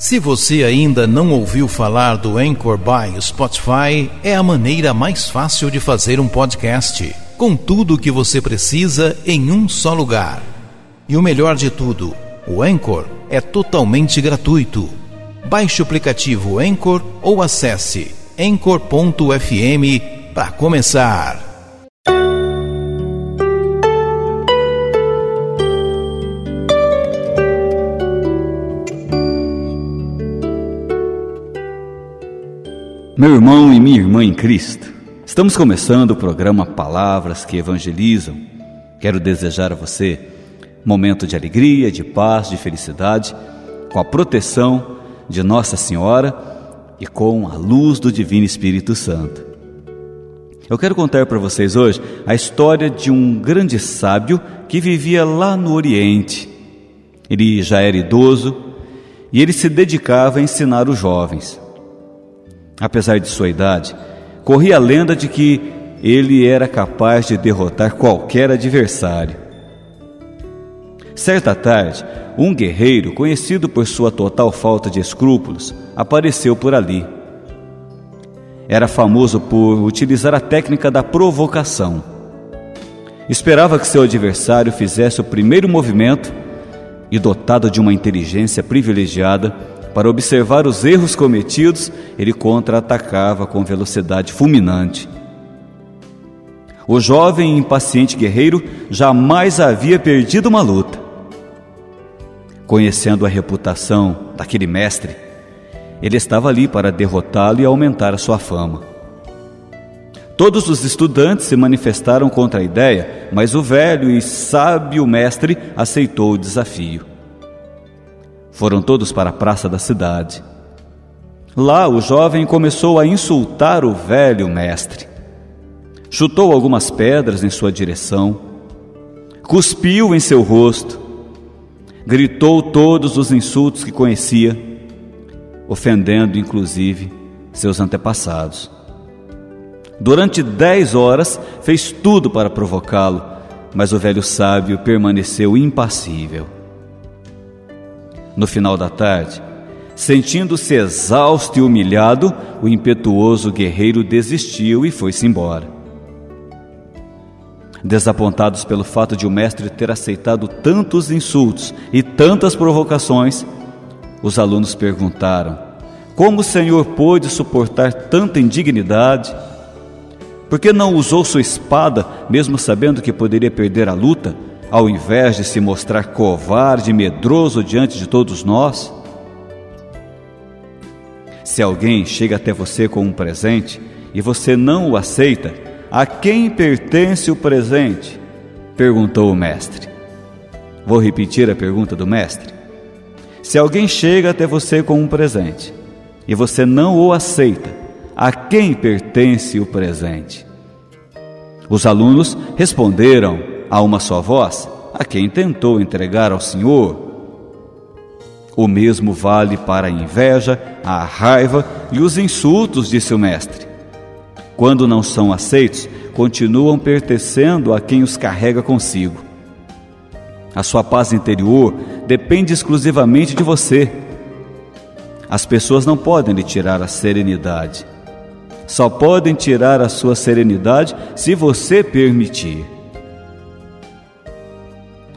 Se você ainda não ouviu falar do Anchor by Spotify, é a maneira mais fácil de fazer um podcast, com tudo o que você precisa em um só lugar. E o melhor de tudo, o Anchor é totalmente gratuito. Baixe o aplicativo Anchor ou acesse anchor.fm para começar. Meu irmão e minha irmã em Cristo, estamos começando o programa Palavras que Evangelizam. Quero desejar a você momento de alegria, de paz, de felicidade, com a proteção de Nossa Senhora e com a luz do Divino Espírito Santo. Eu quero contar para vocês hoje a história de um grande sábio que vivia lá no Oriente. Ele já era idoso e ele se dedicava a ensinar os jovens. Apesar de sua idade, corria a lenda de que ele era capaz de derrotar qualquer adversário. Certa tarde, um guerreiro, conhecido por sua total falta de escrúpulos, apareceu por ali. Era famoso por utilizar a técnica da provocação. Esperava que seu adversário fizesse o primeiro movimento e, dotado de uma inteligência privilegiada, para observar os erros cometidos, ele contra-atacava com velocidade fulminante. O jovem e impaciente guerreiro jamais havia perdido uma luta. Conhecendo a reputação daquele mestre, ele estava ali para derrotá-lo e aumentar a sua fama. Todos os estudantes se manifestaram contra a ideia, mas o velho e sábio mestre aceitou o desafio. Foram todos para a praça da cidade. Lá o jovem começou a insultar o velho mestre. Chutou algumas pedras em sua direção, cuspiu em seu rosto, gritou todos os insultos que conhecia, ofendendo inclusive seus antepassados. Durante dez horas fez tudo para provocá-lo, mas o velho sábio permaneceu impassível. No final da tarde, sentindo-se exausto e humilhado, o impetuoso guerreiro desistiu e foi-se embora. Desapontados pelo fato de o mestre ter aceitado tantos insultos e tantas provocações, os alunos perguntaram: Como o Senhor pôde suportar tanta indignidade? Por que não usou sua espada, mesmo sabendo que poderia perder a luta? Ao invés de se mostrar covarde e medroso diante de todos nós? Se alguém chega até você com um presente e você não o aceita, a quem pertence o presente? perguntou o mestre. Vou repetir a pergunta do mestre. Se alguém chega até você com um presente e você não o aceita, a quem pertence o presente? Os alunos responderam a uma só voz a quem tentou entregar ao Senhor. O mesmo vale para a inveja, a raiva e os insultos, disse o Mestre. Quando não são aceitos, continuam pertencendo a quem os carrega consigo. A sua paz interior depende exclusivamente de você. As pessoas não podem lhe tirar a serenidade. Só podem tirar a sua serenidade se você permitir.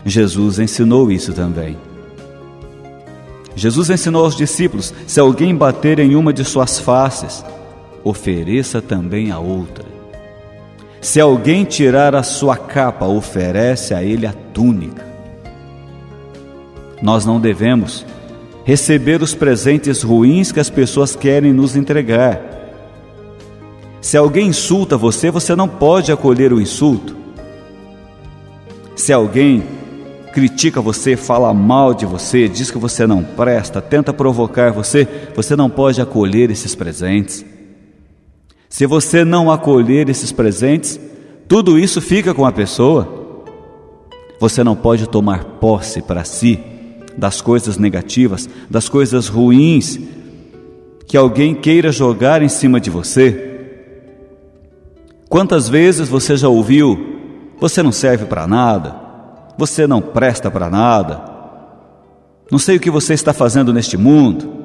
Jesus ensinou isso também. Jesus ensinou aos discípulos: se alguém bater em uma de suas faces, ofereça também a outra. Se alguém tirar a sua capa, oferece a ele a túnica. Nós não devemos receber os presentes ruins que as pessoas querem nos entregar. Se alguém insulta você, você não pode acolher o insulto. Se alguém critica você, fala mal de você, diz que você não presta, tenta provocar você, você não pode acolher esses presentes. Se você não acolher esses presentes, tudo isso fica com a pessoa. Você não pode tomar posse para si das coisas negativas, das coisas ruins que alguém queira jogar em cima de você. Quantas vezes você já ouviu: você não serve para nada, você não presta para nada. Não sei o que você está fazendo neste mundo.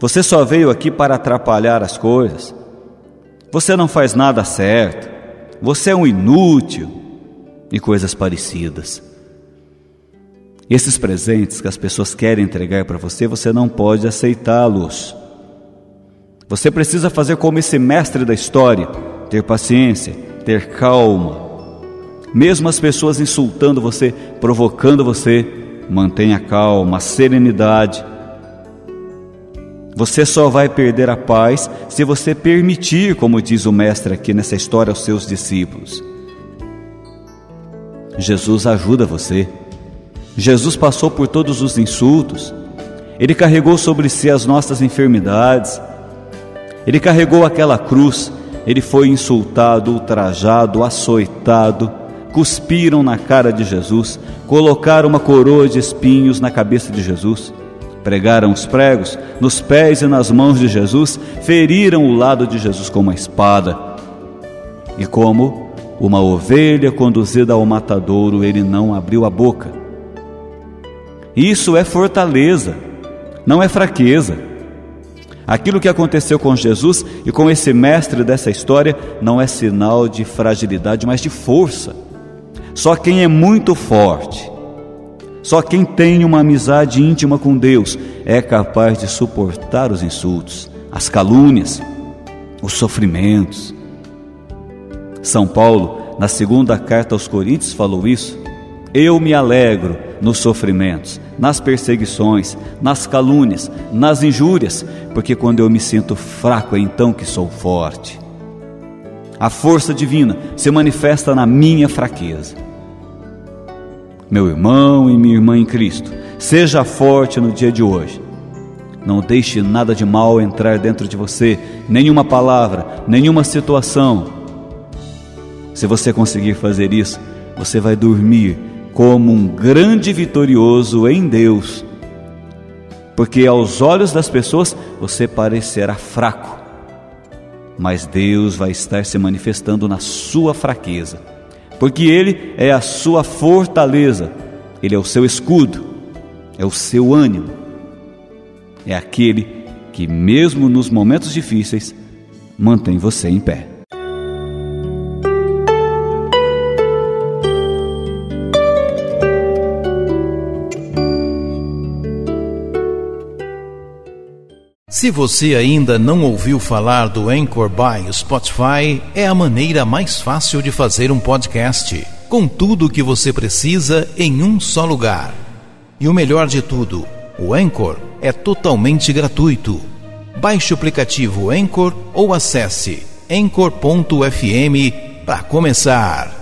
Você só veio aqui para atrapalhar as coisas. Você não faz nada certo. Você é um inútil e coisas parecidas. Esses presentes que as pessoas querem entregar para você, você não pode aceitá-los. Você precisa fazer como esse mestre da história: ter paciência, ter calma. Mesmo as pessoas insultando você, provocando você, mantenha calma, serenidade. Você só vai perder a paz se você permitir, como diz o mestre aqui nessa história aos seus discípulos. Jesus ajuda você. Jesus passou por todos os insultos. Ele carregou sobre si as nossas enfermidades. Ele carregou aquela cruz. Ele foi insultado, ultrajado, açoitado. Cuspiram na cara de Jesus, colocaram uma coroa de espinhos na cabeça de Jesus, pregaram os pregos nos pés e nas mãos de Jesus, feriram o lado de Jesus com uma espada. E como uma ovelha conduzida ao matadouro, ele não abriu a boca. Isso é fortaleza, não é fraqueza. Aquilo que aconteceu com Jesus e com esse mestre dessa história não é sinal de fragilidade, mas de força. Só quem é muito forte, só quem tem uma amizade íntima com Deus é capaz de suportar os insultos, as calúnias, os sofrimentos. São Paulo, na segunda carta aos Coríntios, falou isso. Eu me alegro nos sofrimentos, nas perseguições, nas calúnias, nas injúrias, porque quando eu me sinto fraco é então que sou forte. A força divina se manifesta na minha fraqueza. Meu irmão e minha irmã em Cristo, seja forte no dia de hoje. Não deixe nada de mal entrar dentro de você, nenhuma palavra, nenhuma situação. Se você conseguir fazer isso, você vai dormir como um grande vitorioso em Deus, porque aos olhos das pessoas você parecerá fraco, mas Deus vai estar se manifestando na sua fraqueza, porque Ele é a sua fortaleza, Ele é o seu escudo, é o seu ânimo, é aquele que, mesmo nos momentos difíceis, mantém você em pé. Se você ainda não ouviu falar do Anchor by Spotify, é a maneira mais fácil de fazer um podcast, com tudo o que você precisa em um só lugar. E o melhor de tudo, o Anchor é totalmente gratuito. Baixe o aplicativo Anchor ou acesse anchor.fm para começar.